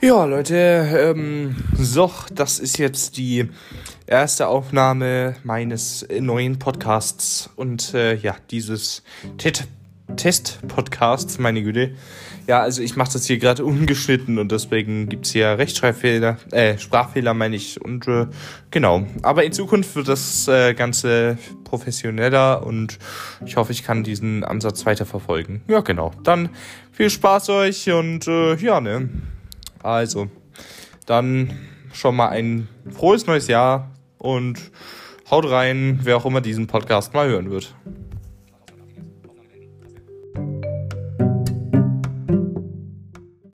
Ja, Leute, ähm, so, das ist jetzt die erste Aufnahme meines neuen Podcasts und äh, ja, dieses Test-Podcasts, meine Güte. Ja, also ich mache das hier gerade ungeschnitten und deswegen gibt's hier Rechtschreibfehler, äh, Sprachfehler meine ich und äh, genau. Aber in Zukunft wird das äh, Ganze professioneller und ich hoffe, ich kann diesen Ansatz weiter verfolgen. Ja, genau. Dann viel Spaß euch und äh, ja, ne. Also, dann schon mal ein frohes neues Jahr und haut rein, wer auch immer diesen Podcast mal hören wird.